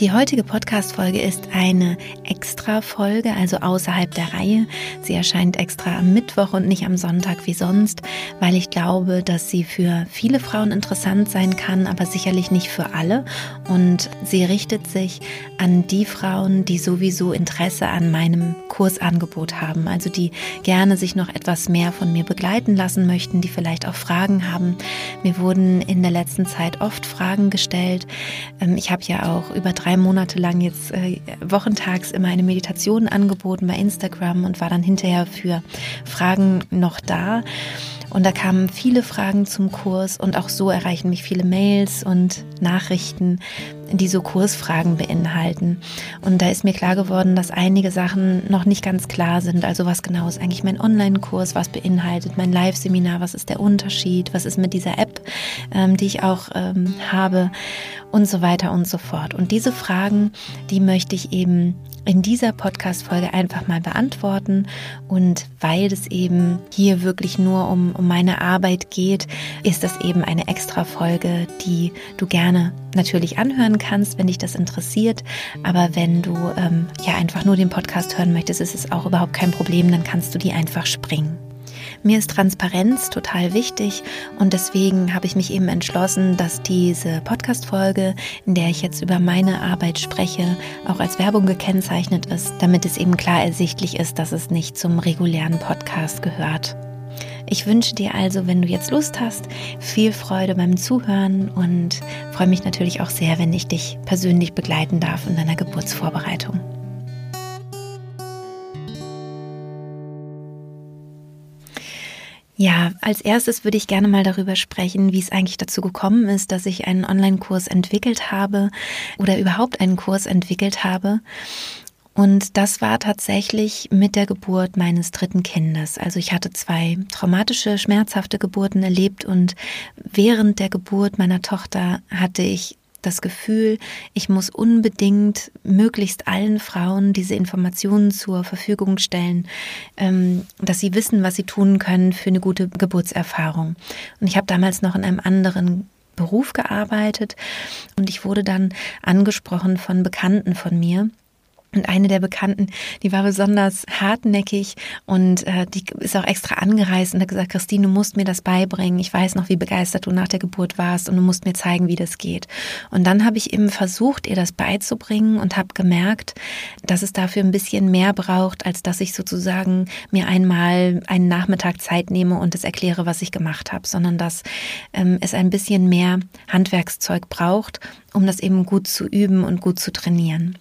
Die heutige Podcast-Folge ist eine Extra-Folge, also außerhalb der Reihe. Sie erscheint extra am Mittwoch und nicht am Sonntag wie sonst, weil ich glaube, dass sie für viele Frauen interessant sein kann, aber sicherlich nicht für alle. Und sie richtet sich an die Frauen, die sowieso Interesse an meinem Kursangebot haben, also die gerne sich noch etwas mehr von mir begleiten lassen möchten, die vielleicht auch Fragen haben. Mir wurden in der letzten Zeit oft Fragen gestellt. Ähm, ich habe ja auch über drei Monate lang jetzt äh, wochentags immer eine Meditation angeboten bei Instagram und war dann hinterher für Fragen noch da. Und da kamen viele Fragen zum Kurs und auch so erreichen mich viele Mails und Nachrichten, die so Kursfragen beinhalten. Und da ist mir klar geworden, dass einige Sachen noch nicht ganz klar sind. Also was genau ist eigentlich mein Online-Kurs, was beinhaltet mein Live-Seminar, was ist der Unterschied, was ist mit dieser App, ähm, die ich auch ähm, habe und so weiter und so fort. Und diese Fragen, die möchte ich eben in dieser Podcast-Folge einfach mal beantworten. Und weil es eben hier wirklich nur um, um meine Arbeit geht, ist das eben eine extra Folge, die du gerne natürlich anhören kannst, wenn dich das interessiert. Aber wenn du ähm, ja einfach nur den Podcast hören möchtest, ist es auch überhaupt kein Problem, dann kannst du die einfach springen. Mir ist Transparenz total wichtig und deswegen habe ich mich eben entschlossen, dass diese Podcast-Folge, in der ich jetzt über meine Arbeit spreche, auch als Werbung gekennzeichnet ist, damit es eben klar ersichtlich ist, dass es nicht zum regulären Podcast gehört. Ich wünsche dir also, wenn du jetzt Lust hast, viel Freude beim Zuhören und freue mich natürlich auch sehr, wenn ich dich persönlich begleiten darf in deiner Geburtsvorbereitung. Ja, als erstes würde ich gerne mal darüber sprechen, wie es eigentlich dazu gekommen ist, dass ich einen Online-Kurs entwickelt habe oder überhaupt einen Kurs entwickelt habe. Und das war tatsächlich mit der Geburt meines dritten Kindes. Also ich hatte zwei traumatische, schmerzhafte Geburten erlebt und während der Geburt meiner Tochter hatte ich das Gefühl, ich muss unbedingt möglichst allen Frauen diese Informationen zur Verfügung stellen, ähm, dass sie wissen, was sie tun können für eine gute Geburtserfahrung. Und ich habe damals noch in einem anderen Beruf gearbeitet und ich wurde dann angesprochen von Bekannten von mir, und eine der Bekannten, die war besonders hartnäckig und äh, die ist auch extra angereist und hat gesagt, Christine, du musst mir das beibringen. Ich weiß noch, wie begeistert du nach der Geburt warst und du musst mir zeigen, wie das geht. Und dann habe ich eben versucht, ihr das beizubringen und habe gemerkt, dass es dafür ein bisschen mehr braucht, als dass ich sozusagen mir einmal einen Nachmittag Zeit nehme und es erkläre, was ich gemacht habe, sondern dass ähm, es ein bisschen mehr Handwerkszeug braucht, um das eben gut zu üben und gut zu trainieren.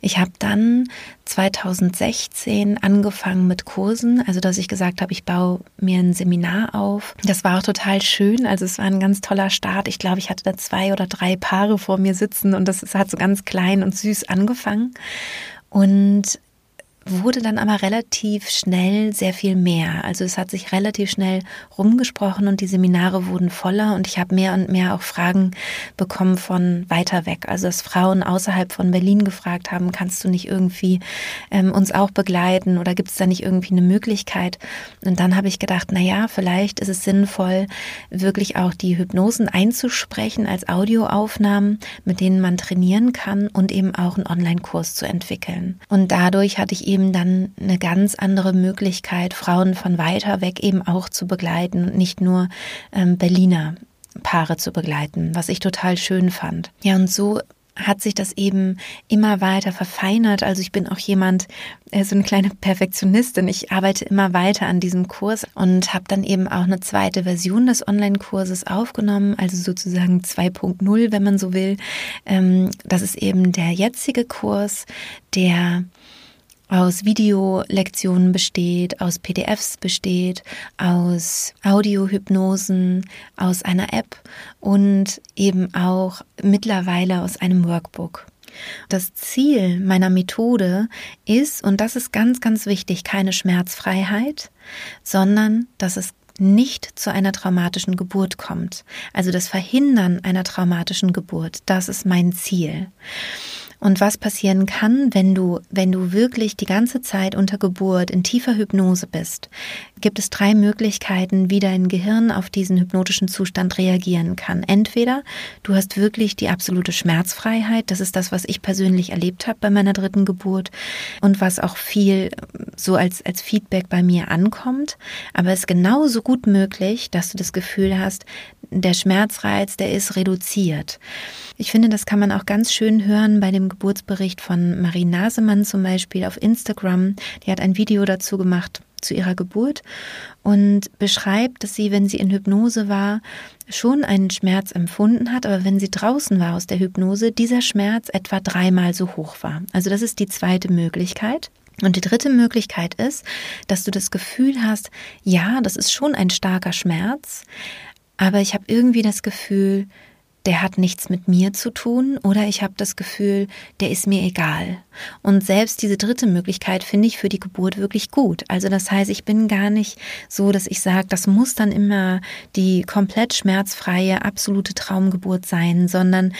Ich habe dann 2016 angefangen mit Kursen, also dass ich gesagt habe, ich baue mir ein Seminar auf. Das war auch total schön, also es war ein ganz toller Start. Ich glaube, ich hatte da zwei oder drei Paare vor mir sitzen und das hat so ganz klein und süß angefangen. Und wurde dann aber relativ schnell sehr viel mehr. Also es hat sich relativ schnell rumgesprochen und die Seminare wurden voller und ich habe mehr und mehr auch Fragen bekommen von weiter weg. Also dass Frauen außerhalb von Berlin gefragt haben, kannst du nicht irgendwie ähm, uns auch begleiten oder gibt es da nicht irgendwie eine Möglichkeit? Und dann habe ich gedacht, na ja, vielleicht ist es sinnvoll, wirklich auch die Hypnosen einzusprechen als Audioaufnahmen, mit denen man trainieren kann und eben auch einen Online-Kurs zu entwickeln. Und dadurch hatte ich eben dann eine ganz andere Möglichkeit, Frauen von weiter weg eben auch zu begleiten und nicht nur ähm, Berliner Paare zu begleiten, was ich total schön fand. Ja, und so hat sich das eben immer weiter verfeinert. Also ich bin auch jemand, äh, so eine kleine Perfektionistin. Ich arbeite immer weiter an diesem Kurs und habe dann eben auch eine zweite Version des Online-Kurses aufgenommen, also sozusagen 2.0, wenn man so will. Ähm, das ist eben der jetzige Kurs, der aus Videolektionen besteht, aus PDFs besteht, aus Audiohypnosen, aus einer App und eben auch mittlerweile aus einem Workbook. Das Ziel meiner Methode ist, und das ist ganz, ganz wichtig, keine Schmerzfreiheit, sondern dass es nicht zu einer traumatischen Geburt kommt. Also das Verhindern einer traumatischen Geburt, das ist mein Ziel. Und was passieren kann, wenn du, wenn du wirklich die ganze Zeit unter Geburt in tiefer Hypnose bist, gibt es drei Möglichkeiten, wie dein Gehirn auf diesen hypnotischen Zustand reagieren kann. Entweder du hast wirklich die absolute Schmerzfreiheit, das ist das, was ich persönlich erlebt habe bei meiner dritten Geburt und was auch viel so als, als Feedback bei mir ankommt. Aber es ist genauso gut möglich, dass du das Gefühl hast, der Schmerzreiz, der ist reduziert. Ich finde, das kann man auch ganz schön hören bei dem Geburtsbericht von Marie Nasemann zum Beispiel auf Instagram. Die hat ein Video dazu gemacht zu ihrer Geburt und beschreibt, dass sie, wenn sie in Hypnose war, schon einen Schmerz empfunden hat, aber wenn sie draußen war aus der Hypnose, dieser Schmerz etwa dreimal so hoch war. Also das ist die zweite Möglichkeit. Und die dritte Möglichkeit ist, dass du das Gefühl hast, ja, das ist schon ein starker Schmerz, aber ich habe irgendwie das Gefühl, der hat nichts mit mir zu tun oder ich habe das Gefühl, der ist mir egal. Und selbst diese dritte Möglichkeit finde ich für die Geburt wirklich gut. Also das heißt, ich bin gar nicht so, dass ich sage, das muss dann immer die komplett schmerzfreie, absolute Traumgeburt sein, sondern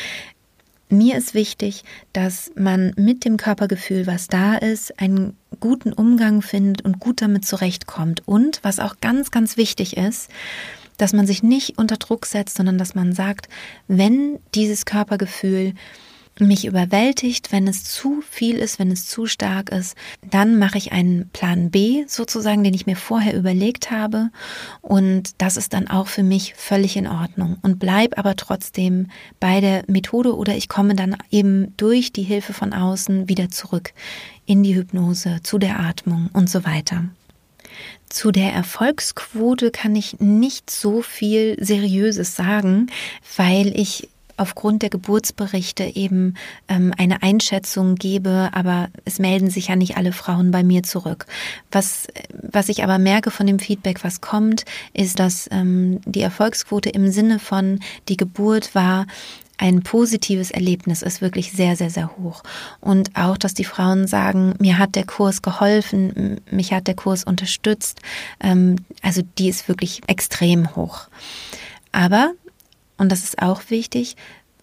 mir ist wichtig, dass man mit dem Körpergefühl, was da ist, einen guten Umgang findet und gut damit zurechtkommt. Und was auch ganz, ganz wichtig ist, dass man sich nicht unter Druck setzt, sondern dass man sagt, wenn dieses Körpergefühl mich überwältigt, wenn es zu viel ist, wenn es zu stark ist, dann mache ich einen Plan B sozusagen, den ich mir vorher überlegt habe und das ist dann auch für mich völlig in Ordnung und bleib aber trotzdem bei der Methode oder ich komme dann eben durch die Hilfe von außen wieder zurück in die Hypnose, zu der Atmung und so weiter. Zu der Erfolgsquote kann ich nicht so viel Seriöses sagen, weil ich aufgrund der Geburtsberichte eben ähm, eine Einschätzung gebe, aber es melden sich ja nicht alle Frauen bei mir zurück. Was, was ich aber merke von dem Feedback, was kommt, ist, dass ähm, die Erfolgsquote im Sinne von die Geburt war ein positives Erlebnis ist wirklich sehr, sehr, sehr hoch. Und auch, dass die Frauen sagen, mir hat der Kurs geholfen, mich hat der Kurs unterstützt. Ähm, also die ist wirklich extrem hoch. Aber, und das ist auch wichtig,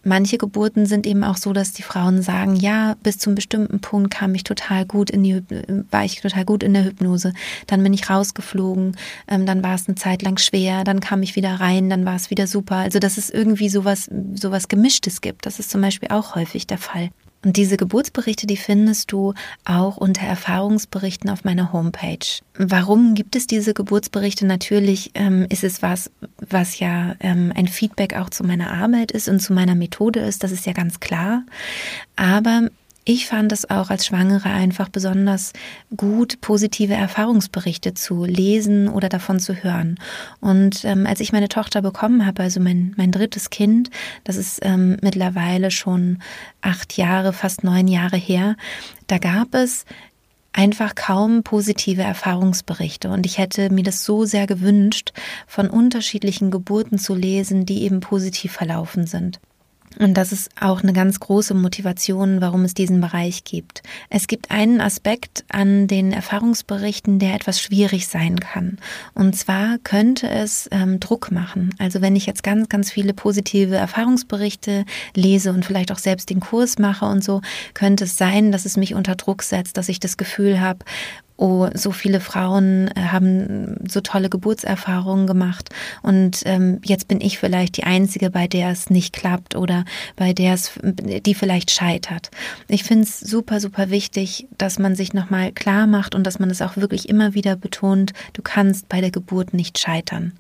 manche Geburten sind eben auch so, dass die Frauen sagen, ja, bis zum bestimmten Punkt kam ich total gut in die, war ich total gut in der Hypnose. Dann bin ich rausgeflogen, ähm, dann war es eine Zeit lang schwer, dann kam ich wieder rein, dann war es wieder super. Also, dass es irgendwie sowas, sowas Gemischtes gibt. Das ist zum Beispiel auch häufig der Fall. Und diese Geburtsberichte, die findest du auch unter Erfahrungsberichten auf meiner Homepage. Warum gibt es diese Geburtsberichte? Natürlich ähm, ist es was, was ja ähm, ein Feedback auch zu meiner Arbeit ist und zu meiner Methode ist, das ist ja ganz klar. Aber ich fand es auch als Schwangere einfach besonders gut, positive Erfahrungsberichte zu lesen oder davon zu hören. Und ähm, als ich meine Tochter bekommen habe, also mein, mein drittes Kind, das ist ähm, mittlerweile schon acht Jahre, fast neun Jahre her, da gab es einfach kaum positive Erfahrungsberichte. Und ich hätte mir das so sehr gewünscht, von unterschiedlichen Geburten zu lesen, die eben positiv verlaufen sind. Und das ist auch eine ganz große Motivation, warum es diesen Bereich gibt. Es gibt einen Aspekt an den Erfahrungsberichten, der etwas schwierig sein kann. Und zwar könnte es ähm, Druck machen. Also wenn ich jetzt ganz, ganz viele positive Erfahrungsberichte lese und vielleicht auch selbst den Kurs mache und so, könnte es sein, dass es mich unter Druck setzt, dass ich das Gefühl habe, oh, so viele Frauen äh, haben so tolle Geburtserfahrungen gemacht und ähm, jetzt bin ich vielleicht die Einzige, bei der es nicht klappt oder bei der es, die vielleicht scheitert. Ich finde es super, super wichtig, dass man sich nochmal klar macht und dass man es auch wirklich immer wieder betont, du kannst bei der Geburt nicht scheitern.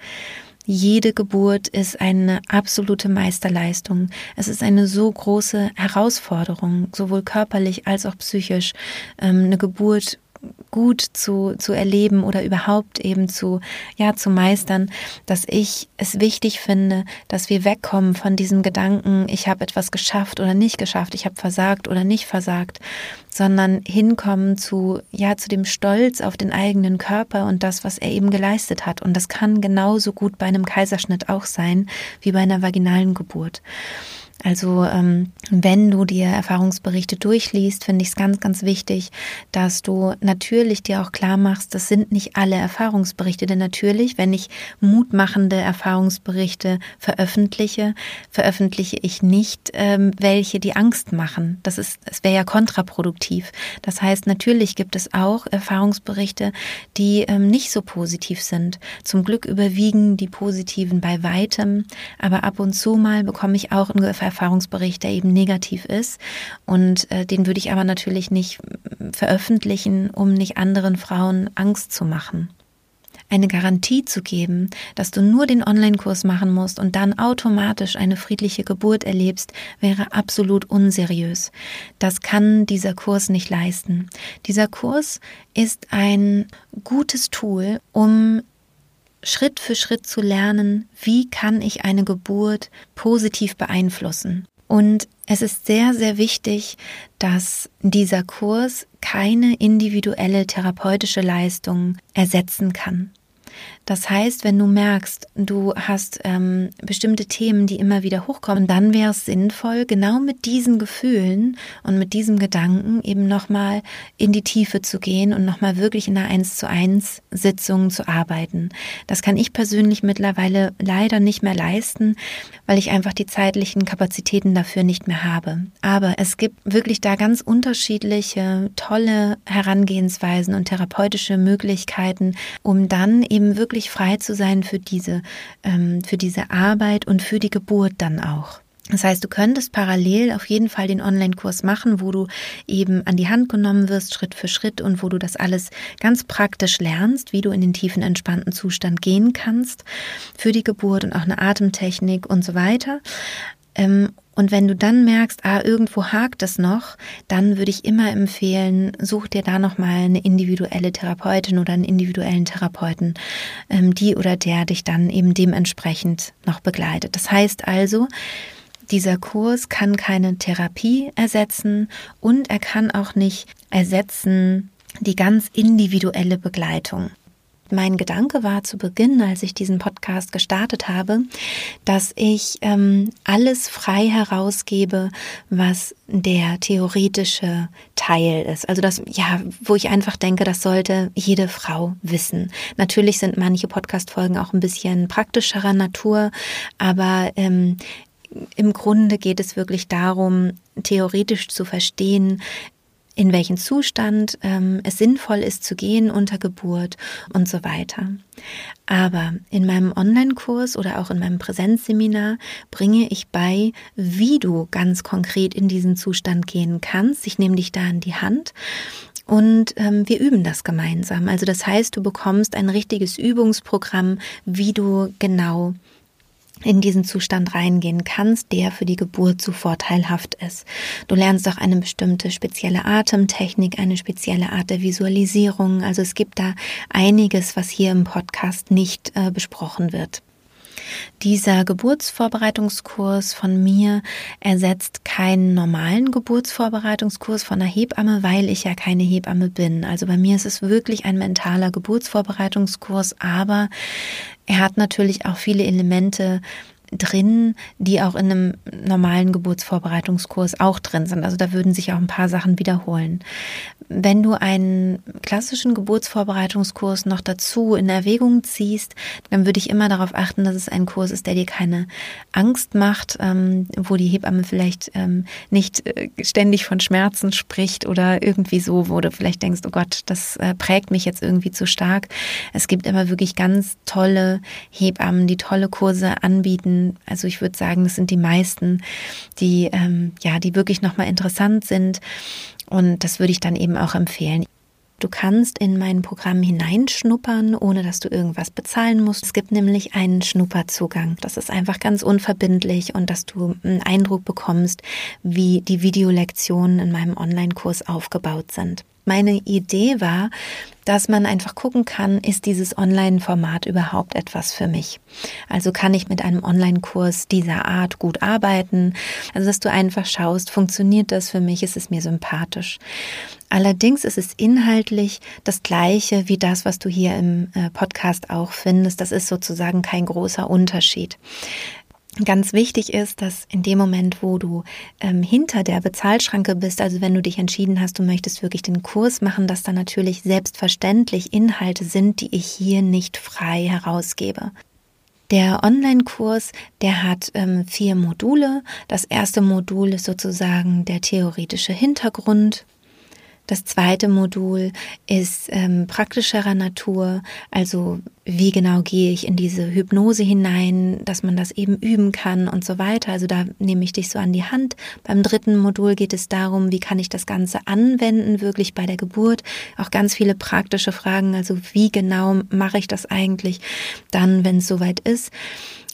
Jede Geburt ist eine absolute Meisterleistung. Es ist eine so große Herausforderung, sowohl körperlich als auch psychisch. Ähm, eine Geburt gut zu, zu erleben oder überhaupt eben zu, ja, zu meistern, dass ich es wichtig finde, dass wir wegkommen von diesem Gedanken, ich habe etwas geschafft oder nicht geschafft, ich habe versagt oder nicht versagt, sondern hinkommen zu, ja, zu dem Stolz auf den eigenen Körper und das, was er eben geleistet hat. Und das kann genauso gut bei einem Kaiserschnitt auch sein, wie bei einer vaginalen Geburt. Also ähm, wenn du dir Erfahrungsberichte durchliest, finde ich es ganz, ganz wichtig, dass du natürlich dir auch klar machst, das sind nicht alle Erfahrungsberichte. Denn natürlich, wenn ich mutmachende Erfahrungsberichte veröffentliche, veröffentliche ich nicht ähm, welche, die Angst machen. Das ist, es wäre ja kontraproduktiv. Das heißt, natürlich gibt es auch Erfahrungsberichte, die ähm, nicht so positiv sind. Zum Glück überwiegen die positiven bei weitem, aber ab und zu mal bekomme ich auch einen Erfahrungsbericht, der eben negativ ist. Und äh, den würde ich aber natürlich nicht veröffentlichen, um nicht anderen Frauen Angst zu machen eine Garantie zu geben, dass du nur den Online-Kurs machen musst und dann automatisch eine friedliche Geburt erlebst, wäre absolut unseriös. Das kann dieser Kurs nicht leisten. Dieser Kurs ist ein gutes Tool, um Schritt für Schritt zu lernen, wie kann ich eine Geburt positiv beeinflussen. Und es ist sehr, sehr wichtig, dass dieser Kurs keine individuelle therapeutische Leistung ersetzen kann. Das heißt, wenn du merkst, du hast ähm, bestimmte Themen, die immer wieder hochkommen, dann wäre es sinnvoll, genau mit diesen Gefühlen und mit diesem Gedanken eben nochmal in die Tiefe zu gehen und nochmal wirklich in einer 1 zu 1 Sitzung zu arbeiten. Das kann ich persönlich mittlerweile leider nicht mehr leisten, weil ich einfach die zeitlichen Kapazitäten dafür nicht mehr habe. Aber es gibt wirklich da ganz unterschiedliche, tolle Herangehensweisen und therapeutische Möglichkeiten, um dann eben wirklich wirklich frei zu sein für diese, ähm, für diese Arbeit und für die Geburt dann auch. Das heißt, du könntest parallel auf jeden Fall den Online-Kurs machen, wo du eben an die Hand genommen wirst, Schritt für Schritt und wo du das alles ganz praktisch lernst, wie du in den tiefen, entspannten Zustand gehen kannst für die Geburt und auch eine Atemtechnik und so weiter. Und wenn du dann merkst, ah, irgendwo hakt es noch, dann würde ich immer empfehlen, such dir da nochmal eine individuelle Therapeutin oder einen individuellen Therapeuten, ähm, die oder der dich dann eben dementsprechend noch begleitet. Das heißt also, dieser Kurs kann keine Therapie ersetzen und er kann auch nicht ersetzen die ganz individuelle Begleitung. Mein Gedanke war zu Beginn, als ich diesen Podcast gestartet habe, dass ich ähm, alles frei herausgebe, was der theoretische Teil ist. Also das, ja, wo ich einfach denke, das sollte jede Frau wissen. Natürlich sind manche Podcast-Folgen auch ein bisschen praktischerer Natur, aber ähm, im Grunde geht es wirklich darum, theoretisch zu verstehen, in welchen Zustand ähm, es sinnvoll ist zu gehen unter Geburt und so weiter. Aber in meinem Online-Kurs oder auch in meinem Präsenzseminar bringe ich bei, wie du ganz konkret in diesen Zustand gehen kannst. Ich nehme dich da in die Hand und ähm, wir üben das gemeinsam. Also das heißt, du bekommst ein richtiges Übungsprogramm, wie du genau in diesen Zustand reingehen kannst, der für die Geburt so vorteilhaft ist. Du lernst auch eine bestimmte spezielle Atemtechnik, eine spezielle Art der Visualisierung. Also es gibt da einiges, was hier im Podcast nicht äh, besprochen wird. Dieser Geburtsvorbereitungskurs von mir ersetzt keinen normalen Geburtsvorbereitungskurs von der Hebamme, weil ich ja keine Hebamme bin. Also bei mir ist es wirklich ein mentaler Geburtsvorbereitungskurs, aber er hat natürlich auch viele Elemente, drin, die auch in einem normalen Geburtsvorbereitungskurs auch drin sind. Also da würden sich auch ein paar Sachen wiederholen. Wenn du einen klassischen Geburtsvorbereitungskurs noch dazu in Erwägung ziehst, dann würde ich immer darauf achten, dass es ein Kurs ist, der dir keine Angst macht, ähm, wo die Hebamme vielleicht ähm, nicht äh, ständig von Schmerzen spricht oder irgendwie so, wo du vielleicht denkst, oh Gott, das äh, prägt mich jetzt irgendwie zu stark. Es gibt immer wirklich ganz tolle Hebammen, die tolle Kurse anbieten, also ich würde sagen, das sind die meisten, die ähm, ja, die wirklich nochmal interessant sind. Und das würde ich dann eben auch empfehlen. Du kannst in mein Programm hineinschnuppern, ohne dass du irgendwas bezahlen musst. Es gibt nämlich einen Schnupperzugang. Das ist einfach ganz unverbindlich und dass du einen Eindruck bekommst, wie die Videolektionen in meinem Online-Kurs aufgebaut sind. Meine Idee war, dass man einfach gucken kann, ist dieses Online-Format überhaupt etwas für mich? Also kann ich mit einem Online-Kurs dieser Art gut arbeiten? Also dass du einfach schaust, funktioniert das für mich? Ist es mir sympathisch? Allerdings ist es inhaltlich das gleiche wie das, was du hier im äh, Podcast auch findest. Das ist sozusagen kein großer Unterschied. Ganz wichtig ist, dass in dem Moment, wo du ähm, hinter der Bezahlschranke bist, also wenn du dich entschieden hast, du möchtest wirklich den Kurs machen, dass da natürlich selbstverständlich Inhalte sind, die ich hier nicht frei herausgebe. Der Online-Kurs, der hat ähm, vier Module. Das erste Modul ist sozusagen der theoretische Hintergrund. Das zweite Modul ist ähm, praktischerer Natur, also wie genau gehe ich in diese Hypnose hinein, dass man das eben üben kann und so weiter. Also da nehme ich dich so an die Hand. Beim dritten Modul geht es darum, wie kann ich das Ganze anwenden, wirklich bei der Geburt. Auch ganz viele praktische Fragen, also wie genau mache ich das eigentlich dann, wenn es soweit ist.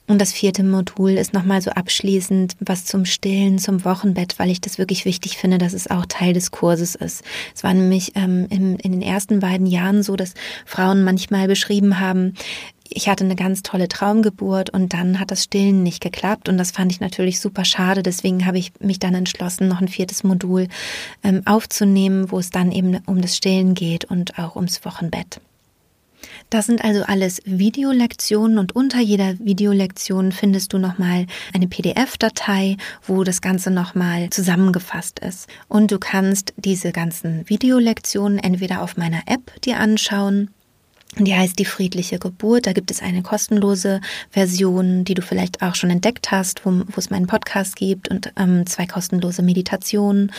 Und das vierte Modul ist nochmal so abschließend was zum Stillen, zum Wochenbett, weil ich das wirklich wichtig finde, dass es auch Teil des Kurses ist. Es war nämlich ähm, in, in den ersten beiden Jahren so, dass Frauen manchmal beschrieben haben, ich hatte eine ganz tolle Traumgeburt und dann hat das Stillen nicht geklappt und das fand ich natürlich super schade. Deswegen habe ich mich dann entschlossen, noch ein viertes Modul ähm, aufzunehmen, wo es dann eben um das Stillen geht und auch ums Wochenbett. Das sind also alles Videolektionen und unter jeder Videolektion findest du nochmal eine PDF-Datei, wo das Ganze nochmal zusammengefasst ist. Und du kannst diese ganzen Videolektionen entweder auf meiner App dir anschauen die heißt die friedliche Geburt. Da gibt es eine kostenlose Version, die du vielleicht auch schon entdeckt hast, wo, wo es meinen Podcast gibt und ähm, zwei kostenlose Meditationen.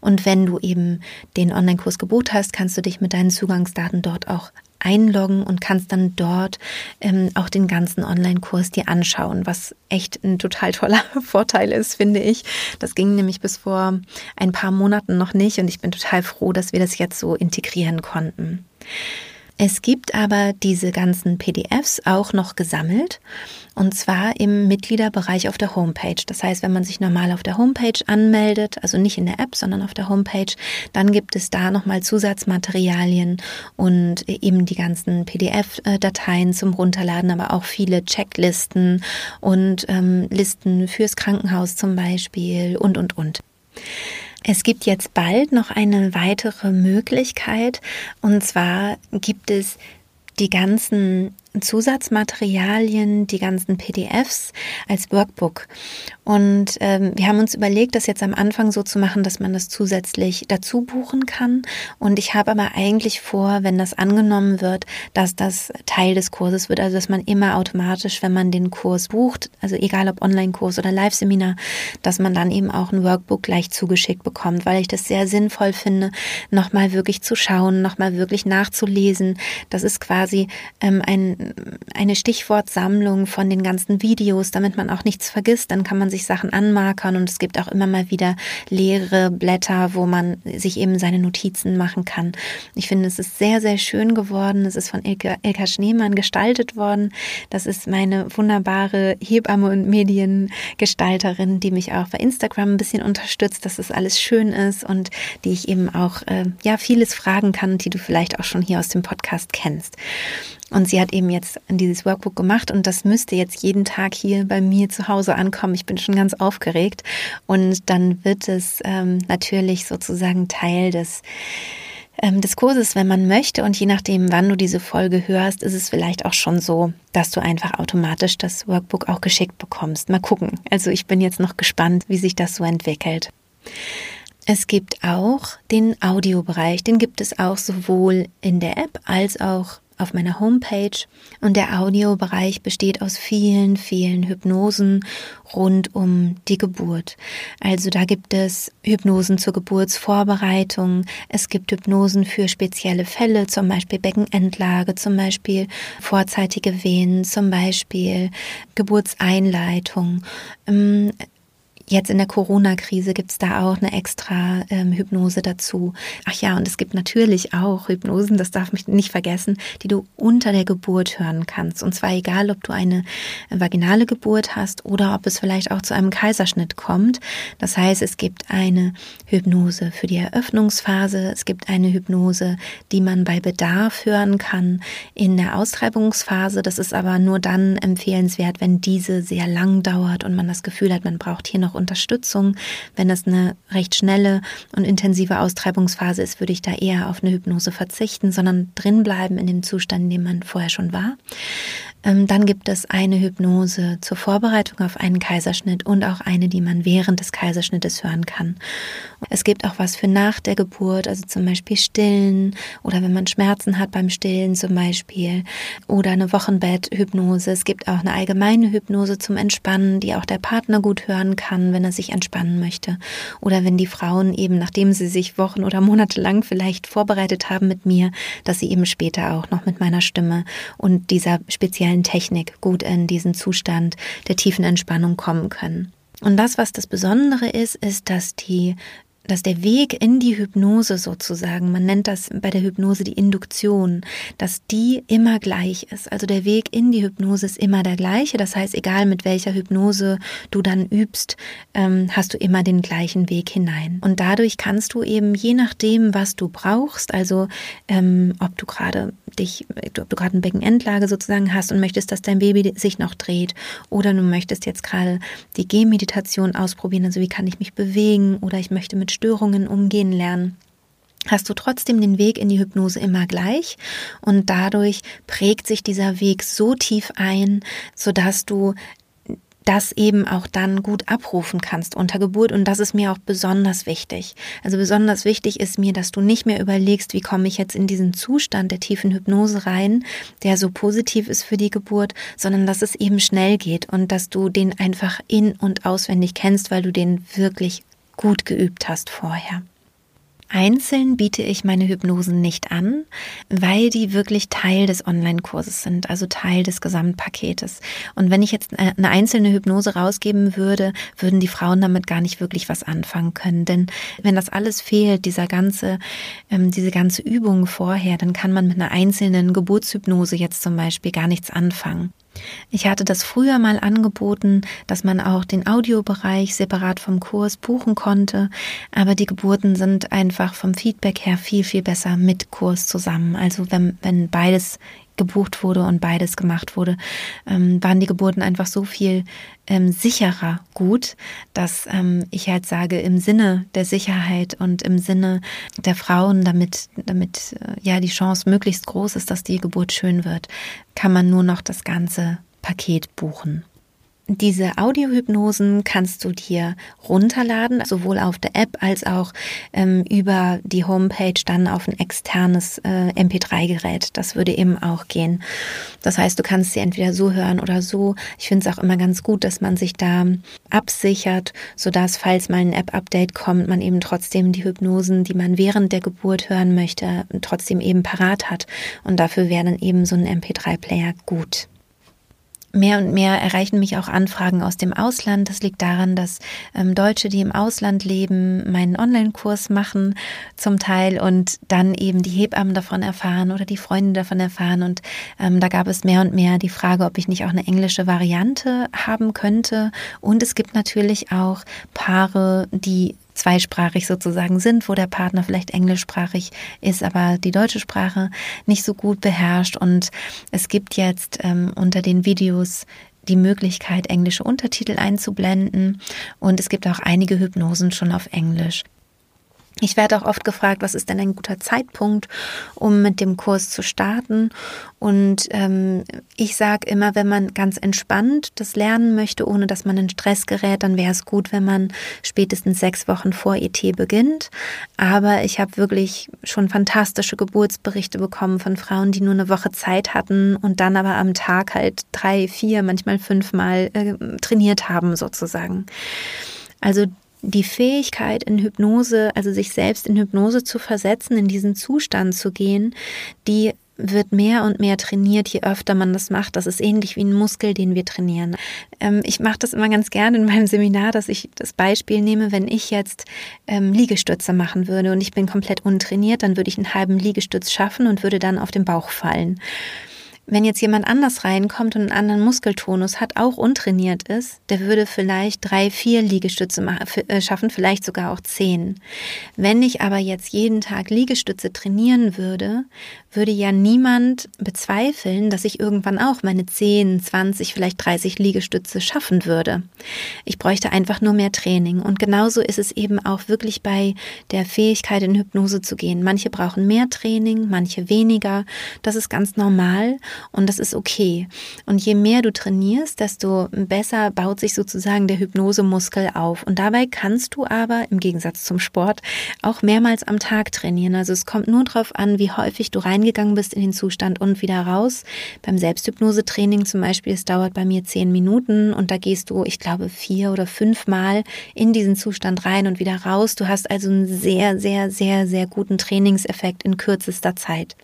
Und wenn du eben den Online-Kurs Gebot hast, kannst du dich mit deinen Zugangsdaten dort auch einloggen und kannst dann dort ähm, auch den ganzen Online-Kurs dir anschauen, was echt ein total toller Vorteil ist, finde ich. Das ging nämlich bis vor ein paar Monaten noch nicht und ich bin total froh, dass wir das jetzt so integrieren konnten. Es gibt aber diese ganzen PDFs auch noch gesammelt und zwar im Mitgliederbereich auf der Homepage. Das heißt, wenn man sich normal auf der Homepage anmeldet, also nicht in der App, sondern auf der Homepage, dann gibt es da nochmal Zusatzmaterialien und eben die ganzen PDF-Dateien zum Runterladen, aber auch viele Checklisten und ähm, Listen fürs Krankenhaus zum Beispiel und, und, und. Es gibt jetzt bald noch eine weitere Möglichkeit. Und zwar gibt es die ganzen Zusatzmaterialien, die ganzen PDFs als Workbook. Und ähm, wir haben uns überlegt, das jetzt am Anfang so zu machen, dass man das zusätzlich dazu buchen kann. Und ich habe aber eigentlich vor, wenn das angenommen wird, dass das Teil des Kurses wird, also dass man immer automatisch, wenn man den Kurs bucht, also egal ob Online-Kurs oder Live-Seminar, dass man dann eben auch ein Workbook gleich zugeschickt bekommt, weil ich das sehr sinnvoll finde, nochmal wirklich zu schauen, nochmal wirklich nachzulesen. Das ist quasi ähm, ein eine Stichwortsammlung von den ganzen Videos, damit man auch nichts vergisst. Dann kann man sich Sachen anmarkern und es gibt auch immer mal wieder leere Blätter, wo man sich eben seine Notizen machen kann. Ich finde, es ist sehr, sehr schön geworden. Es ist von Ilka, Ilka Schneemann gestaltet worden. Das ist meine wunderbare Hebamme und Mediengestalterin, die mich auch bei Instagram ein bisschen unterstützt, dass es das alles schön ist und die ich eben auch, äh, ja, vieles fragen kann, die du vielleicht auch schon hier aus dem Podcast kennst. Und sie hat eben jetzt dieses Workbook gemacht und das müsste jetzt jeden Tag hier bei mir zu Hause ankommen. Ich bin schon ganz aufgeregt. Und dann wird es ähm, natürlich sozusagen Teil des ähm, des Kurses, wenn man möchte. Und je nachdem, wann du diese Folge hörst, ist es vielleicht auch schon so, dass du einfach automatisch das Workbook auch geschickt bekommst. Mal gucken. Also ich bin jetzt noch gespannt, wie sich das so entwickelt. Es gibt auch den Audiobereich, den gibt es auch sowohl in der App als auch auf meiner Homepage und der Audiobereich besteht aus vielen, vielen Hypnosen rund um die Geburt. Also da gibt es Hypnosen zur Geburtsvorbereitung, es gibt Hypnosen für spezielle Fälle, zum Beispiel Beckenendlage, zum Beispiel vorzeitige Wehen, zum Beispiel Geburtseinleitung. Jetzt in der Corona-Krise gibt's da auch eine extra ähm, Hypnose dazu. Ach ja, und es gibt natürlich auch Hypnosen, das darf mich nicht vergessen, die du unter der Geburt hören kannst. Und zwar egal, ob du eine vaginale Geburt hast oder ob es vielleicht auch zu einem Kaiserschnitt kommt. Das heißt, es gibt eine Hypnose für die Eröffnungsphase, es gibt eine Hypnose, die man bei Bedarf hören kann in der Austreibungsphase. Das ist aber nur dann empfehlenswert, wenn diese sehr lang dauert und man das Gefühl hat, man braucht hier noch noch Unterstützung. Wenn das eine recht schnelle und intensive Austreibungsphase ist, würde ich da eher auf eine Hypnose verzichten, sondern drinbleiben in dem Zustand, in dem man vorher schon war. Ähm, dann gibt es eine Hypnose zur Vorbereitung auf einen Kaiserschnitt und auch eine, die man während des Kaiserschnittes hören kann. Es gibt auch was für nach der Geburt, also zum Beispiel Stillen oder wenn man Schmerzen hat beim Stillen zum Beispiel oder eine Wochenbetthypnose. Es gibt auch eine allgemeine Hypnose zum Entspannen, die auch der Partner gut hören kann, wenn er sich entspannen möchte. Oder wenn die Frauen eben, nachdem sie sich Wochen oder Monate lang vielleicht vorbereitet haben mit mir, dass sie eben später auch noch mit meiner Stimme und dieser speziellen Technik gut in diesen Zustand der tiefen Entspannung kommen können. Und das, was das Besondere ist, ist, dass die dass der Weg in die Hypnose sozusagen, man nennt das bei der Hypnose die Induktion, dass die immer gleich ist. Also der Weg in die Hypnose ist immer der gleiche. Das heißt, egal mit welcher Hypnose du dann übst, ähm, hast du immer den gleichen Weg hinein. Und dadurch kannst du eben je nachdem, was du brauchst, also ähm, ob du gerade dich, ob du gerade eine Beckenendlage sozusagen hast und möchtest, dass dein Baby sich noch dreht oder du möchtest jetzt gerade die Gehmeditation ausprobieren, also wie kann ich mich bewegen oder ich möchte mit Störungen umgehen lernen hast du trotzdem den Weg in die Hypnose immer gleich und dadurch prägt sich dieser Weg so tief ein, sodass du das eben auch dann gut abrufen kannst unter Geburt. Und das ist mir auch besonders wichtig. Also besonders wichtig ist mir, dass du nicht mehr überlegst, wie komme ich jetzt in diesen Zustand der tiefen Hypnose rein, der so positiv ist für die Geburt, sondern dass es eben schnell geht und dass du den einfach in und auswendig kennst, weil du den wirklich gut geübt hast vorher. Einzeln biete ich meine Hypnosen nicht an, weil die wirklich Teil des Online-Kurses sind, also Teil des Gesamtpaketes. Und wenn ich jetzt eine einzelne Hypnose rausgeben würde, würden die Frauen damit gar nicht wirklich was anfangen können. Denn wenn das alles fehlt, dieser ganze, ähm, diese ganze Übung vorher, dann kann man mit einer einzelnen Geburtshypnose jetzt zum Beispiel gar nichts anfangen. Ich hatte das früher mal angeboten, dass man auch den Audiobereich separat vom Kurs buchen konnte, aber die Geburten sind einfach vom Feedback her viel, viel besser mit Kurs zusammen. Also wenn, wenn beides gebucht wurde und beides gemacht wurde, ähm, waren die Geburten einfach so viel ähm, sicherer gut, dass ähm, ich halt sage, im Sinne der Sicherheit und im Sinne der Frauen, damit, damit äh, ja die Chance möglichst groß ist, dass die Geburt schön wird, kann man nur noch das ganze Paket buchen. Diese Audiohypnosen kannst du dir runterladen, sowohl auf der App als auch ähm, über die Homepage dann auf ein externes äh, MP3-Gerät. Das würde eben auch gehen. Das heißt, du kannst sie entweder so hören oder so. Ich finde es auch immer ganz gut, dass man sich da absichert, sodass, falls mal ein App-Update kommt, man eben trotzdem die Hypnosen, die man während der Geburt hören möchte, trotzdem eben parat hat. Und dafür wäre dann eben so ein MP3-Player gut. Mehr und mehr erreichen mich auch Anfragen aus dem Ausland. Das liegt daran, dass ähm, Deutsche, die im Ausland leben, meinen Online-Kurs machen zum Teil und dann eben die Hebammen davon erfahren oder die Freunde davon erfahren. Und ähm, da gab es mehr und mehr die Frage, ob ich nicht auch eine englische Variante haben könnte. Und es gibt natürlich auch Paare, die zweisprachig sozusagen sind, wo der Partner vielleicht englischsprachig ist, aber die deutsche Sprache nicht so gut beherrscht. Und es gibt jetzt ähm, unter den Videos die Möglichkeit, englische Untertitel einzublenden. Und es gibt auch einige Hypnosen schon auf Englisch. Ich werde auch oft gefragt, was ist denn ein guter Zeitpunkt, um mit dem Kurs zu starten. Und ähm, ich sage immer, wenn man ganz entspannt das lernen möchte, ohne dass man in Stress gerät, dann wäre es gut, wenn man spätestens sechs Wochen vor ET beginnt. Aber ich habe wirklich schon fantastische Geburtsberichte bekommen von Frauen, die nur eine Woche Zeit hatten und dann aber am Tag halt drei, vier, manchmal fünfmal äh, trainiert haben sozusagen. Also die Fähigkeit in Hypnose, also sich selbst in Hypnose zu versetzen, in diesen Zustand zu gehen, die wird mehr und mehr trainiert, je öfter man das macht. Das ist ähnlich wie ein Muskel, den wir trainieren. Ähm, ich mache das immer ganz gerne in meinem Seminar, dass ich das Beispiel nehme, wenn ich jetzt ähm, Liegestütze machen würde und ich bin komplett untrainiert, dann würde ich einen halben Liegestütz schaffen und würde dann auf den Bauch fallen. Wenn jetzt jemand anders reinkommt und einen anderen Muskeltonus hat, auch untrainiert ist, der würde vielleicht drei, vier Liegestütze machen, äh, schaffen, vielleicht sogar auch zehn. Wenn ich aber jetzt jeden Tag Liegestütze trainieren würde, würde ja niemand bezweifeln, dass ich irgendwann auch meine 10, 20, vielleicht 30 Liegestütze schaffen würde. Ich bräuchte einfach nur mehr Training. Und genauso ist es eben auch wirklich bei der Fähigkeit, in Hypnose zu gehen. Manche brauchen mehr Training, manche weniger. Das ist ganz normal und das ist okay. Und je mehr du trainierst, desto besser baut sich sozusagen der Hypnosemuskel auf. Und dabei kannst du aber im Gegensatz zum Sport auch mehrmals am Tag trainieren. Also es kommt nur darauf an, wie häufig du reingegangen bist in den Zustand und wieder raus. Beim Selbsthypnose-Training zum Beispiel, es dauert bei mir zehn Minuten und da gehst du, ich glaube, vier oder fünf Mal in diesen Zustand rein und wieder raus. Du hast also einen sehr, sehr, sehr, sehr guten Trainingseffekt in kürzester Zeit.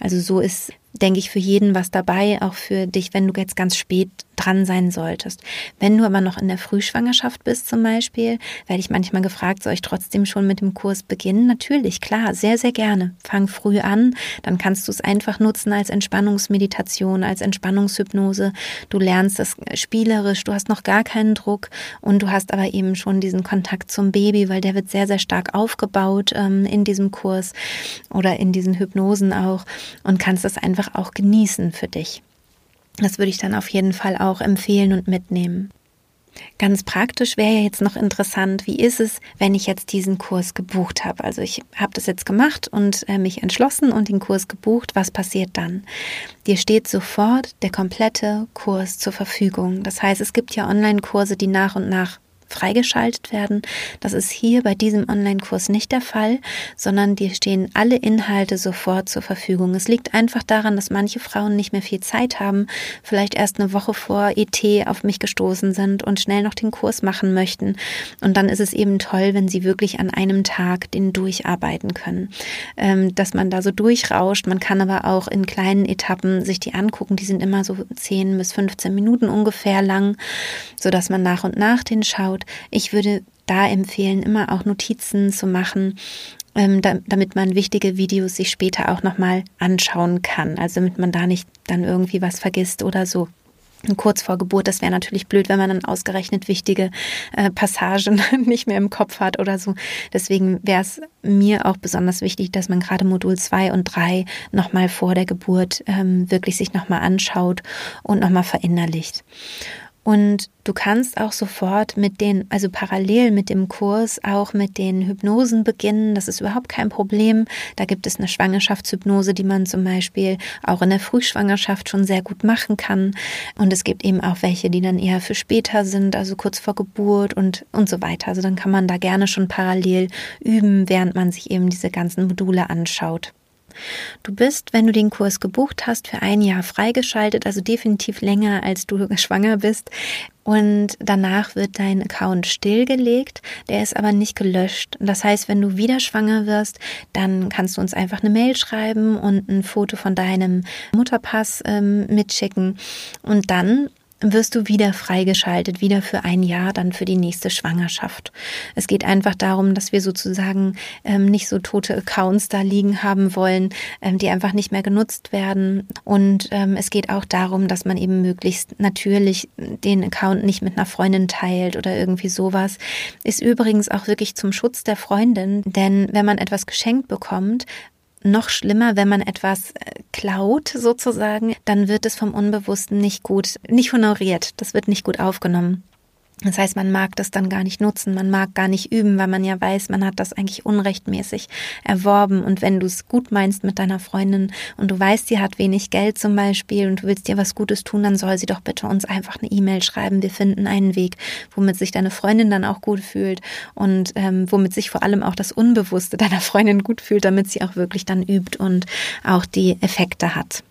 Also so ist denke ich, für jeden was dabei, auch für dich, wenn du jetzt ganz spät dran sein solltest. Wenn du aber noch in der Frühschwangerschaft bist zum Beispiel, werde ich manchmal gefragt, soll ich trotzdem schon mit dem Kurs beginnen? Natürlich, klar, sehr, sehr gerne. Fang früh an, dann kannst du es einfach nutzen als Entspannungsmeditation, als Entspannungshypnose. Du lernst es spielerisch, du hast noch gar keinen Druck und du hast aber eben schon diesen Kontakt zum Baby, weil der wird sehr, sehr stark aufgebaut ähm, in diesem Kurs oder in diesen Hypnosen auch und kannst das einfach einfach auch genießen für dich. Das würde ich dann auf jeden Fall auch empfehlen und mitnehmen. Ganz praktisch wäre ja jetzt noch interessant, wie ist es, wenn ich jetzt diesen Kurs gebucht habe? Also ich habe das jetzt gemacht und äh, mich entschlossen und den Kurs gebucht. Was passiert dann? Dir steht sofort der komplette Kurs zur Verfügung. Das heißt, es gibt ja Online-Kurse, die nach und nach freigeschaltet werden. Das ist hier bei diesem Online-Kurs nicht der Fall, sondern dir stehen alle Inhalte sofort zur Verfügung. Es liegt einfach daran, dass manche Frauen nicht mehr viel Zeit haben, vielleicht erst eine Woche vor ET auf mich gestoßen sind und schnell noch den Kurs machen möchten. Und dann ist es eben toll, wenn sie wirklich an einem Tag den durcharbeiten können. Ähm, dass man da so durchrauscht. Man kann aber auch in kleinen Etappen sich die angucken. Die sind immer so 10 bis 15 Minuten ungefähr lang, sodass man nach und nach den schaut anschaut. Ich würde da empfehlen, immer auch Notizen zu machen, ähm, damit man wichtige Videos sich später auch nochmal anschauen kann. Also damit man da nicht dann irgendwie was vergisst oder so kurz vor Geburt, das wäre natürlich blöd, wenn man dann ausgerechnet wichtige äh, Passagen nicht mehr im Kopf hat oder so. Deswegen wäre es mir auch besonders wichtig, dass man gerade Modul 2 und 3 nochmal vor der Geburt ähm, wirklich sich nochmal anschaut und nochmal verinnerlicht. Und du kannst auch sofort mit den, also parallel mit dem Kurs auch mit den Hypnosen beginnen. Das ist überhaupt kein Problem. Da gibt es eine Schwangerschaftshypnose, die man zum Beispiel auch in der Frühschwangerschaft schon sehr gut machen kann. Und es gibt eben auch welche, die dann eher für später sind, also kurz vor Geburt und, und so weiter. Also dann kann man da gerne schon parallel üben, während man sich eben diese ganzen Module anschaut. Du bist, wenn du den Kurs gebucht hast, für ein Jahr freigeschaltet, also definitiv länger, als du schwanger bist. Und danach wird dein Account stillgelegt, der ist aber nicht gelöscht. Das heißt, wenn du wieder schwanger wirst, dann kannst du uns einfach eine Mail schreiben und ein Foto von deinem Mutterpass ähm, mitschicken. Und dann wirst du wieder freigeschaltet, wieder für ein Jahr, dann für die nächste Schwangerschaft. Es geht einfach darum, dass wir sozusagen ähm, nicht so tote Accounts da liegen haben wollen, ähm, die einfach nicht mehr genutzt werden. Und ähm, es geht auch darum, dass man eben möglichst natürlich den Account nicht mit einer Freundin teilt oder irgendwie sowas. Ist übrigens auch wirklich zum Schutz der Freundin, denn wenn man etwas geschenkt bekommt, noch schlimmer, wenn man etwas äh, klaut sozusagen, dann wird es vom Unbewussten nicht gut, nicht honoriert. Das wird nicht gut aufgenommen. Das heißt, man mag das dann gar nicht nutzen, man mag gar nicht üben, weil man ja weiß, man hat das eigentlich unrechtmäßig erworben. Und wenn du es gut meinst mit deiner Freundin und du weißt, sie hat wenig Geld zum Beispiel und du willst ihr was Gutes tun, dann soll sie doch bitte uns einfach eine E-Mail schreiben. Wir finden einen Weg, womit sich deine Freundin dann auch gut fühlt und ähm, womit sich vor allem auch das Unbewusste deiner Freundin gut fühlt, damit sie auch wirklich dann übt und auch die Effekte hat.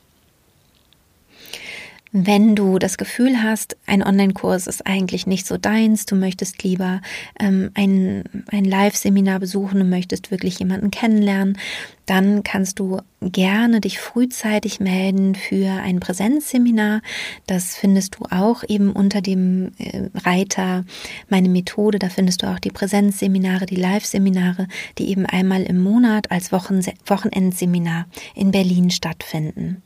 Wenn du das Gefühl hast, ein Online-Kurs ist eigentlich nicht so deins, du möchtest lieber ähm, ein, ein Live-Seminar besuchen, du möchtest wirklich jemanden kennenlernen, dann kannst du gerne dich frühzeitig melden für ein Präsenzseminar. Das findest du auch eben unter dem äh, Reiter Meine Methode. Da findest du auch die Präsenzseminare, die Live-Seminare, die eben einmal im Monat als Wochen Wochenendseminar in Berlin stattfinden.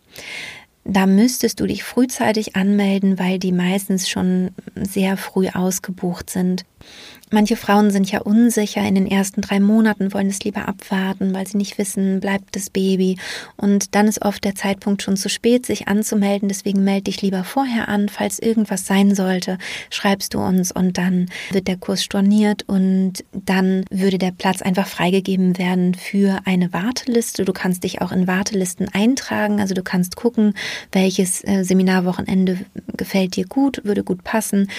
Da müsstest du dich frühzeitig anmelden, weil die meistens schon sehr früh ausgebucht sind. Manche Frauen sind ja unsicher in den ersten drei Monaten, wollen es lieber abwarten, weil sie nicht wissen, bleibt das Baby. Und dann ist oft der Zeitpunkt schon zu spät, sich anzumelden. Deswegen melde dich lieber vorher an. Falls irgendwas sein sollte, schreibst du uns und dann wird der Kurs storniert und dann würde der Platz einfach freigegeben werden für eine Warteliste. Du kannst dich auch in Wartelisten eintragen. Also du kannst gucken, welches äh, Seminarwochenende gefällt dir gut, würde gut passen.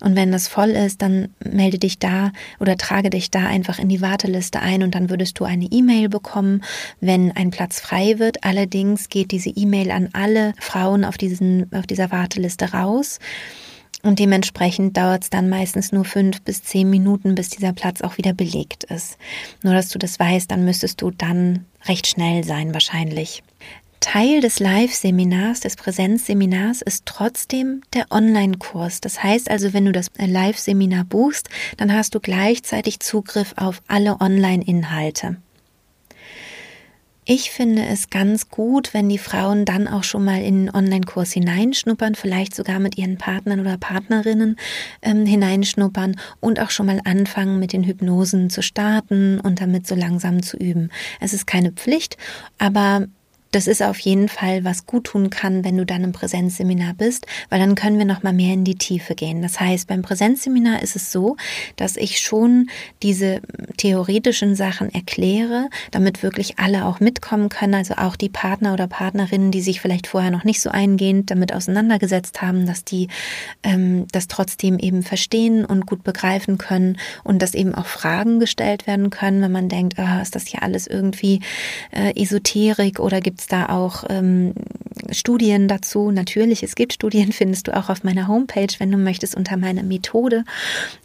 Und wenn das voll ist, dann melde dich da oder trage dich da einfach in die Warteliste ein und dann würdest du eine E-Mail bekommen, wenn ein Platz frei wird. Allerdings geht diese E-Mail an alle Frauen auf, diesen, auf dieser Warteliste raus. Und dementsprechend dauert es dann meistens nur fünf bis zehn Minuten, bis dieser Platz auch wieder belegt ist. Nur dass du das weißt, dann müsstest du dann recht schnell sein wahrscheinlich. Teil des Live-Seminars, des Präsenzseminars ist trotzdem der Online-Kurs. Das heißt also, wenn du das Live-Seminar buchst, dann hast du gleichzeitig Zugriff auf alle Online-Inhalte. Ich finde es ganz gut, wenn die Frauen dann auch schon mal in den Online-Kurs hineinschnuppern, vielleicht sogar mit ihren Partnern oder Partnerinnen ähm, hineinschnuppern und auch schon mal anfangen, mit den Hypnosen zu starten und damit so langsam zu üben. Es ist keine Pflicht, aber das ist auf jeden Fall, was gut tun kann, wenn du dann im Präsenzseminar bist, weil dann können wir noch mal mehr in die Tiefe gehen. Das heißt, beim Präsenzseminar ist es so, dass ich schon diese theoretischen Sachen erkläre, damit wirklich alle auch mitkommen können, also auch die Partner oder Partnerinnen, die sich vielleicht vorher noch nicht so eingehend damit auseinandergesetzt haben, dass die ähm, das trotzdem eben verstehen und gut begreifen können und dass eben auch Fragen gestellt werden können, wenn man denkt, oh, ist das hier alles irgendwie äh, Esoterik oder gibt es da auch ähm, Studien dazu. Natürlich, es gibt Studien, findest du auch auf meiner Homepage, wenn du möchtest, unter meiner Methode.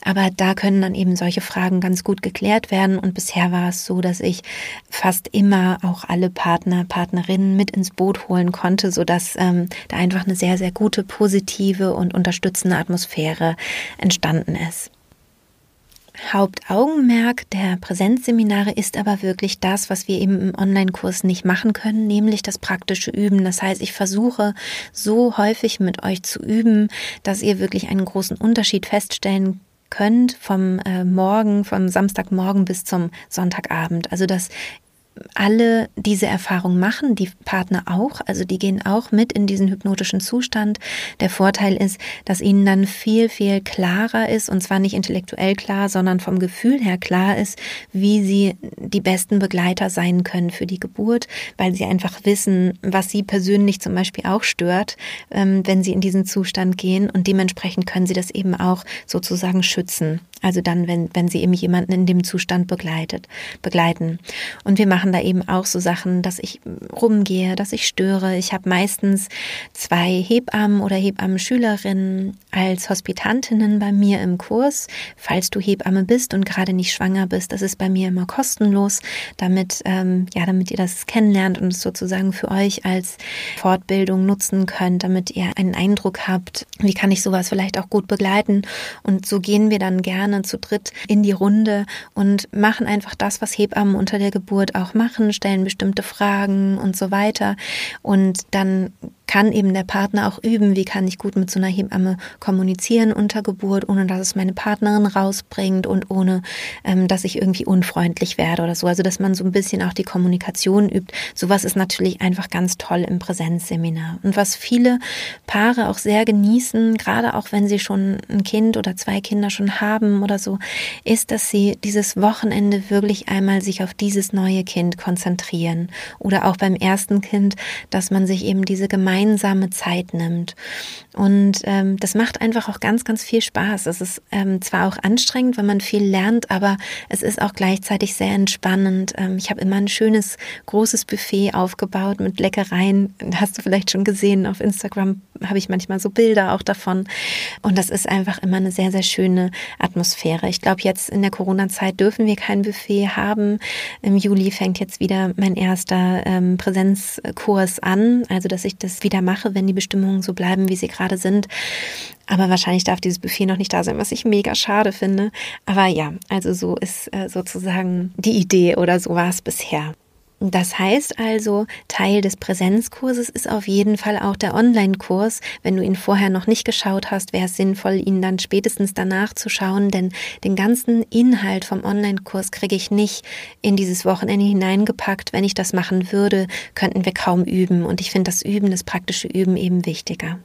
Aber da können dann eben solche Fragen ganz gut geklärt werden. Und bisher war es so, dass ich fast immer auch alle Partner, Partnerinnen mit ins Boot holen konnte, sodass ähm, da einfach eine sehr, sehr gute, positive und unterstützende Atmosphäre entstanden ist. Hauptaugenmerk der Präsenzseminare ist aber wirklich das, was wir eben im Online-Kurs nicht machen können, nämlich das praktische Üben. Das heißt, ich versuche so häufig mit euch zu üben, dass ihr wirklich einen großen Unterschied feststellen könnt vom äh, Morgen, vom Samstagmorgen bis zum Sonntagabend. Also dass alle diese Erfahrung machen, die Partner auch, also die gehen auch mit in diesen hypnotischen Zustand. Der Vorteil ist, dass ihnen dann viel, viel klarer ist, und zwar nicht intellektuell klar, sondern vom Gefühl her klar ist, wie sie die besten Begleiter sein können für die Geburt, weil sie einfach wissen, was sie persönlich zum Beispiel auch stört, ähm, wenn sie in diesen Zustand gehen und dementsprechend können sie das eben auch sozusagen schützen. Also dann, wenn, wenn sie eben jemanden in dem Zustand begleitet, begleiten. Und wir machen da eben auch so Sachen, dass ich rumgehe, dass ich störe. Ich habe meistens zwei Hebammen oder Hebammen-Schülerinnen als Hospitantinnen bei mir im Kurs. Falls du Hebamme bist und gerade nicht schwanger bist, das ist bei mir immer kostenlos, damit, ähm, ja, damit ihr das kennenlernt und es sozusagen für euch als Fortbildung nutzen könnt, damit ihr einen Eindruck habt, wie kann ich sowas vielleicht auch gut begleiten. Und so gehen wir dann gerne gerne zu dritt in die Runde und machen einfach das, was Hebammen unter der Geburt auch machen, stellen bestimmte Fragen und so weiter. Und dann kann eben der Partner auch üben, wie kann ich gut mit so einer Hebamme kommunizieren unter Geburt, ohne dass es meine Partnerin rausbringt und ohne, ähm, dass ich irgendwie unfreundlich werde oder so. Also, dass man so ein bisschen auch die Kommunikation übt. Sowas ist natürlich einfach ganz toll im Präsenzseminar. Und was viele Paare auch sehr genießen, gerade auch wenn sie schon ein Kind oder zwei Kinder schon haben oder so, ist, dass sie dieses Wochenende wirklich einmal sich auf dieses neue Kind konzentrieren. Oder auch beim ersten Kind, dass man sich eben diese gemeinsame gemeinsame Zeit nimmt. Und ähm, das macht einfach auch ganz, ganz viel Spaß. Es ist ähm, zwar auch anstrengend, wenn man viel lernt, aber es ist auch gleichzeitig sehr entspannend. Ähm, ich habe immer ein schönes, großes Buffet aufgebaut mit Leckereien. Hast du vielleicht schon gesehen auf Instagram, habe ich manchmal so Bilder auch davon. Und das ist einfach immer eine sehr, sehr schöne Atmosphäre. Ich glaube, jetzt in der Corona-Zeit dürfen wir kein Buffet haben. Im Juli fängt jetzt wieder mein erster ähm, Präsenzkurs an, also dass ich das wieder mache, wenn die Bestimmungen so bleiben, wie sie gerade sind. Aber wahrscheinlich darf dieses Buffet noch nicht da sein, was ich mega schade finde. Aber ja, also so ist äh, sozusagen die Idee oder so war es bisher. Das heißt also, Teil des Präsenzkurses ist auf jeden Fall auch der Online-Kurs. Wenn du ihn vorher noch nicht geschaut hast, wäre es sinnvoll, ihn dann spätestens danach zu schauen, denn den ganzen Inhalt vom Online-Kurs kriege ich nicht in dieses Wochenende hineingepackt. Wenn ich das machen würde, könnten wir kaum üben. Und ich finde das Üben, das praktische Üben eben wichtiger.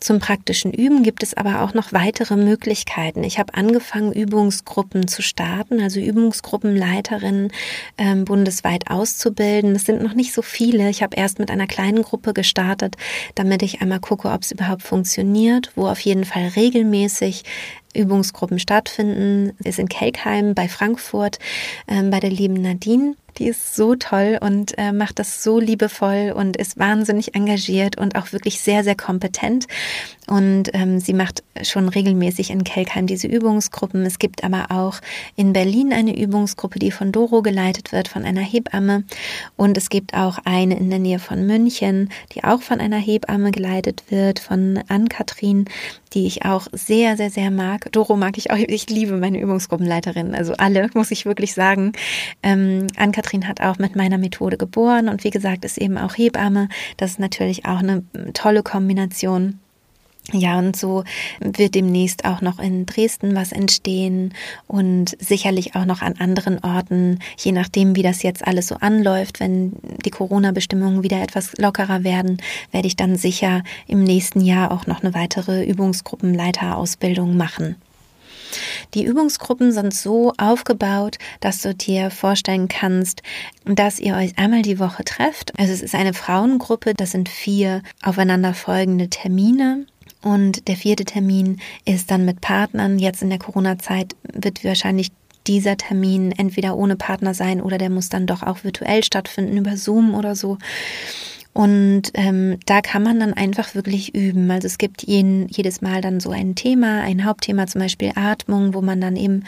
Zum praktischen Üben gibt es aber auch noch weitere Möglichkeiten. Ich habe angefangen, Übungsgruppen zu starten, also Übungsgruppenleiterinnen äh, bundesweit auszubilden. Das sind noch nicht so viele. Ich habe erst mit einer kleinen Gruppe gestartet, damit ich einmal gucke, ob es überhaupt funktioniert, wo auf jeden Fall regelmäßig Übungsgruppen stattfinden, ist in Kelkheim bei Frankfurt äh, bei der lieben Nadine. Die ist so toll und äh, macht das so liebevoll und ist wahnsinnig engagiert und auch wirklich sehr, sehr kompetent. Und ähm, sie macht schon regelmäßig in Kelkheim diese Übungsgruppen. Es gibt aber auch in Berlin eine Übungsgruppe, die von Doro geleitet wird, von einer Hebamme. Und es gibt auch eine in der Nähe von München, die auch von einer Hebamme geleitet wird, von Ann-Kathrin, die ich auch sehr, sehr, sehr mag. Doro mag ich auch. Ich liebe meine Übungsgruppenleiterin. Also alle, muss ich wirklich sagen. Ähm, Ann-Kathrin hat auch mit meiner Methode geboren und wie gesagt, ist eben auch Hebamme. Das ist natürlich auch eine tolle Kombination. Ja, und so wird demnächst auch noch in Dresden was entstehen und sicherlich auch noch an anderen Orten, je nachdem, wie das jetzt alles so anläuft. Wenn die Corona-Bestimmungen wieder etwas lockerer werden, werde ich dann sicher im nächsten Jahr auch noch eine weitere Übungsgruppenleiterausbildung machen. Die Übungsgruppen sind so aufgebaut, dass du dir vorstellen kannst, dass ihr euch einmal die Woche trefft. Also es ist eine Frauengruppe, das sind vier aufeinanderfolgende Termine. Und der vierte Termin ist dann mit Partnern. Jetzt in der Corona-Zeit wird wahrscheinlich dieser Termin entweder ohne Partner sein oder der muss dann doch auch virtuell stattfinden über Zoom oder so. Und ähm, da kann man dann einfach wirklich üben. Also es gibt jeden, jedes Mal dann so ein Thema, ein Hauptthema, zum Beispiel Atmung, wo man dann eben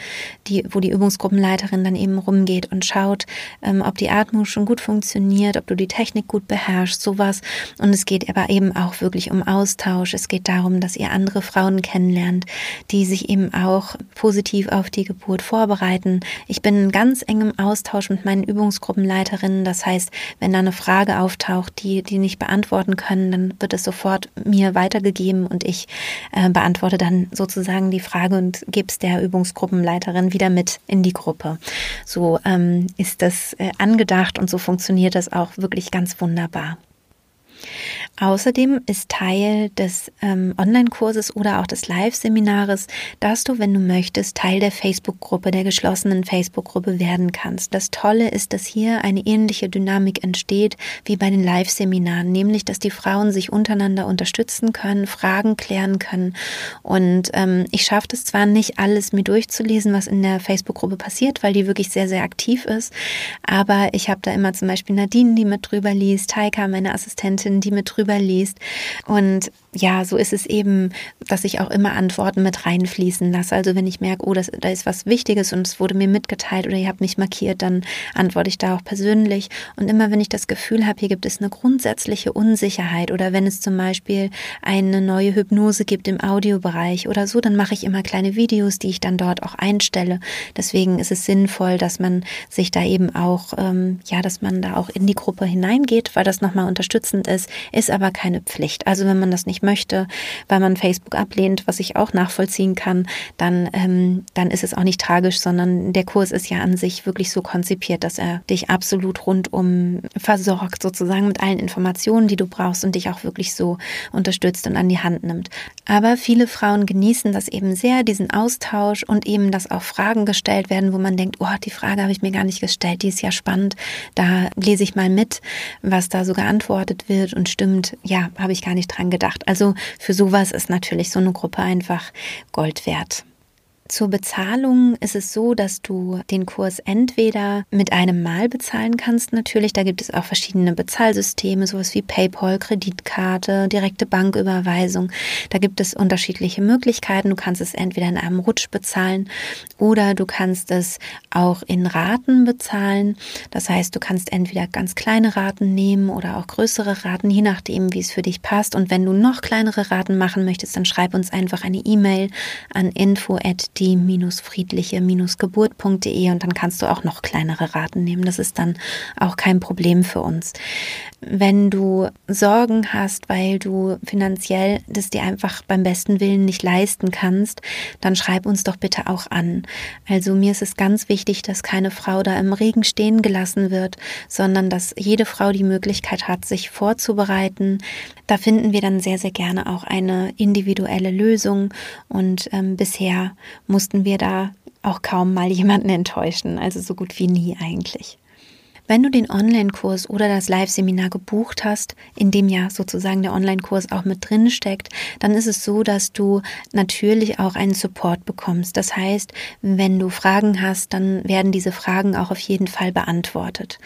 die, wo die Übungsgruppenleiterin dann eben rumgeht und schaut, ähm, ob die Atmung schon gut funktioniert, ob du die Technik gut beherrschst, sowas. Und es geht aber eben auch wirklich um Austausch. Es geht darum, dass ihr andere Frauen kennenlernt, die sich eben auch positiv auf die Geburt vorbereiten. Ich bin in ganz engem Austausch mit meinen Übungsgruppenleiterinnen. Das heißt, wenn da eine Frage auftaucht, die die, nicht beantworten können, dann wird es sofort mir weitergegeben und ich äh, beantworte dann sozusagen die Frage und gebe es der Übungsgruppenleiterin wieder mit in die Gruppe. So ähm, ist das äh, angedacht und so funktioniert das auch wirklich ganz wunderbar. Außerdem ist Teil des ähm, Online-Kurses oder auch des Live-Seminares, dass du, wenn du möchtest, Teil der Facebook-Gruppe, der geschlossenen Facebook-Gruppe werden kannst. Das Tolle ist, dass hier eine ähnliche Dynamik entsteht wie bei den Live-Seminaren, nämlich, dass die Frauen sich untereinander unterstützen können, Fragen klären können. Und ähm, ich schaffe es zwar nicht, alles mir durchzulesen, was in der Facebook-Gruppe passiert, weil die wirklich sehr, sehr aktiv ist, aber ich habe da immer zum Beispiel Nadine, die mit drüber liest, Taika, meine Assistentin, die mit drüber drüber liest. Und ja, so ist es eben, dass ich auch immer Antworten mit reinfließen lasse. Also wenn ich merke, oh, das, da ist was Wichtiges und es wurde mir mitgeteilt oder ihr habt mich markiert, dann antworte ich da auch persönlich. Und immer wenn ich das Gefühl habe, hier gibt es eine grundsätzliche Unsicherheit oder wenn es zum Beispiel eine neue Hypnose gibt im Audiobereich oder so, dann mache ich immer kleine Videos, die ich dann dort auch einstelle. Deswegen ist es sinnvoll, dass man sich da eben auch, ähm, ja, dass man da auch in die Gruppe hineingeht, weil das nochmal unterstützend ist, ist aber keine Pflicht. Also wenn man das nicht möchte, weil man Facebook ablehnt, was ich auch nachvollziehen kann, dann, ähm, dann ist es auch nicht tragisch, sondern der Kurs ist ja an sich wirklich so konzipiert, dass er dich absolut rundum versorgt, sozusagen mit allen Informationen, die du brauchst und dich auch wirklich so unterstützt und an die Hand nimmt. Aber viele Frauen genießen das eben sehr, diesen Austausch und eben, dass auch Fragen gestellt werden, wo man denkt, oh, die Frage habe ich mir gar nicht gestellt, die ist ja spannend. Da lese ich mal mit, was da so geantwortet wird und stimmt, ja, habe ich gar nicht dran gedacht. Also für sowas ist natürlich so eine Gruppe einfach Gold wert. Zur Bezahlung ist es so, dass du den Kurs entweder mit einem Mal bezahlen kannst, natürlich. Da gibt es auch verschiedene Bezahlsysteme, sowas wie PayPal, Kreditkarte, direkte Banküberweisung. Da gibt es unterschiedliche Möglichkeiten. Du kannst es entweder in einem Rutsch bezahlen oder du kannst es auch in Raten bezahlen. Das heißt, du kannst entweder ganz kleine Raten nehmen oder auch größere Raten, je nachdem, wie es für dich passt. Und wenn du noch kleinere Raten machen möchtest, dann schreib uns einfach eine E-Mail an info@ die-friedliche-geburt.de und dann kannst du auch noch kleinere Raten nehmen. Das ist dann auch kein Problem für uns. Wenn du Sorgen hast, weil du finanziell das dir einfach beim besten Willen nicht leisten kannst, dann schreib uns doch bitte auch an. Also mir ist es ganz wichtig, dass keine Frau da im Regen stehen gelassen wird, sondern dass jede Frau die Möglichkeit hat, sich vorzubereiten. Da finden wir dann sehr, sehr gerne auch eine individuelle Lösung und ähm, bisher mussten wir da auch kaum mal jemanden enttäuschen, also so gut wie nie eigentlich. Wenn du den Online-Kurs oder das Live-Seminar gebucht hast, in dem ja sozusagen der Online-Kurs auch mit drin steckt, dann ist es so, dass du natürlich auch einen Support bekommst. Das heißt, wenn du Fragen hast, dann werden diese Fragen auch auf jeden Fall beantwortet.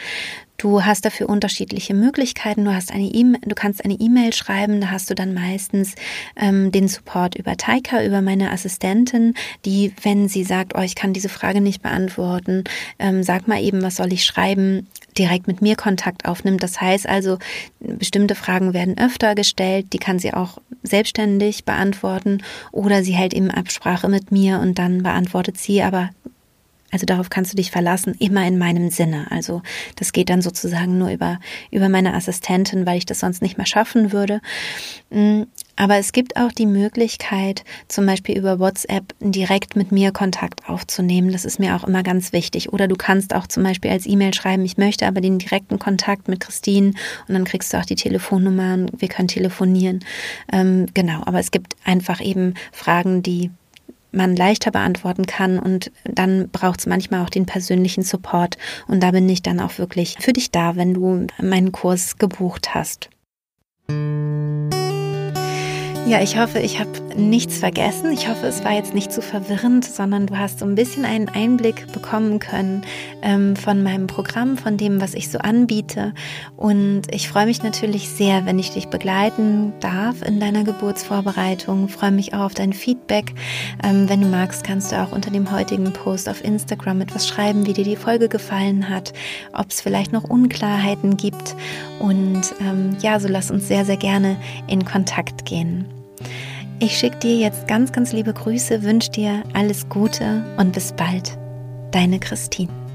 Du hast dafür unterschiedliche Möglichkeiten. Du hast eine e du kannst eine E-Mail schreiben, da hast du dann meistens ähm, den Support über Taika, über meine Assistentin, die, wenn sie sagt, oh, ich kann diese Frage nicht beantworten, ähm, sag mal eben, was soll ich schreiben, direkt mit mir Kontakt aufnimmt. Das heißt also, bestimmte Fragen werden öfter gestellt, die kann sie auch selbstständig beantworten oder sie hält eben Absprache mit mir und dann beantwortet sie aber also darauf kannst du dich verlassen, immer in meinem Sinne. Also das geht dann sozusagen nur über, über meine Assistentin, weil ich das sonst nicht mehr schaffen würde. Mm, aber es gibt auch die Möglichkeit, zum Beispiel über WhatsApp direkt mit mir Kontakt aufzunehmen. Das ist mir auch immer ganz wichtig. Oder du kannst auch zum Beispiel als E-Mail schreiben, ich möchte aber den direkten Kontakt mit Christine und dann kriegst du auch die Telefonnummer und wir können telefonieren. Ähm, genau, aber es gibt einfach eben Fragen, die man leichter beantworten kann und dann braucht es manchmal auch den persönlichen Support und da bin ich dann auch wirklich für dich da, wenn du meinen Kurs gebucht hast. Ja, ich hoffe, ich habe nichts vergessen. Ich hoffe, es war jetzt nicht zu verwirrend, sondern du hast so ein bisschen einen Einblick bekommen können ähm, von meinem Programm, von dem, was ich so anbiete. Und ich freue mich natürlich sehr, wenn ich dich begleiten darf in deiner Geburtsvorbereitung. Freue mich auch auf dein Feedback. Ähm, wenn du magst, kannst du auch unter dem heutigen Post auf Instagram etwas schreiben, wie dir die Folge gefallen hat, ob es vielleicht noch Unklarheiten gibt. Und ähm, ja, so lass uns sehr, sehr gerne in Kontakt gehen. Ich schicke dir jetzt ganz, ganz liebe Grüße, wünsche dir alles Gute und bis bald. Deine Christine.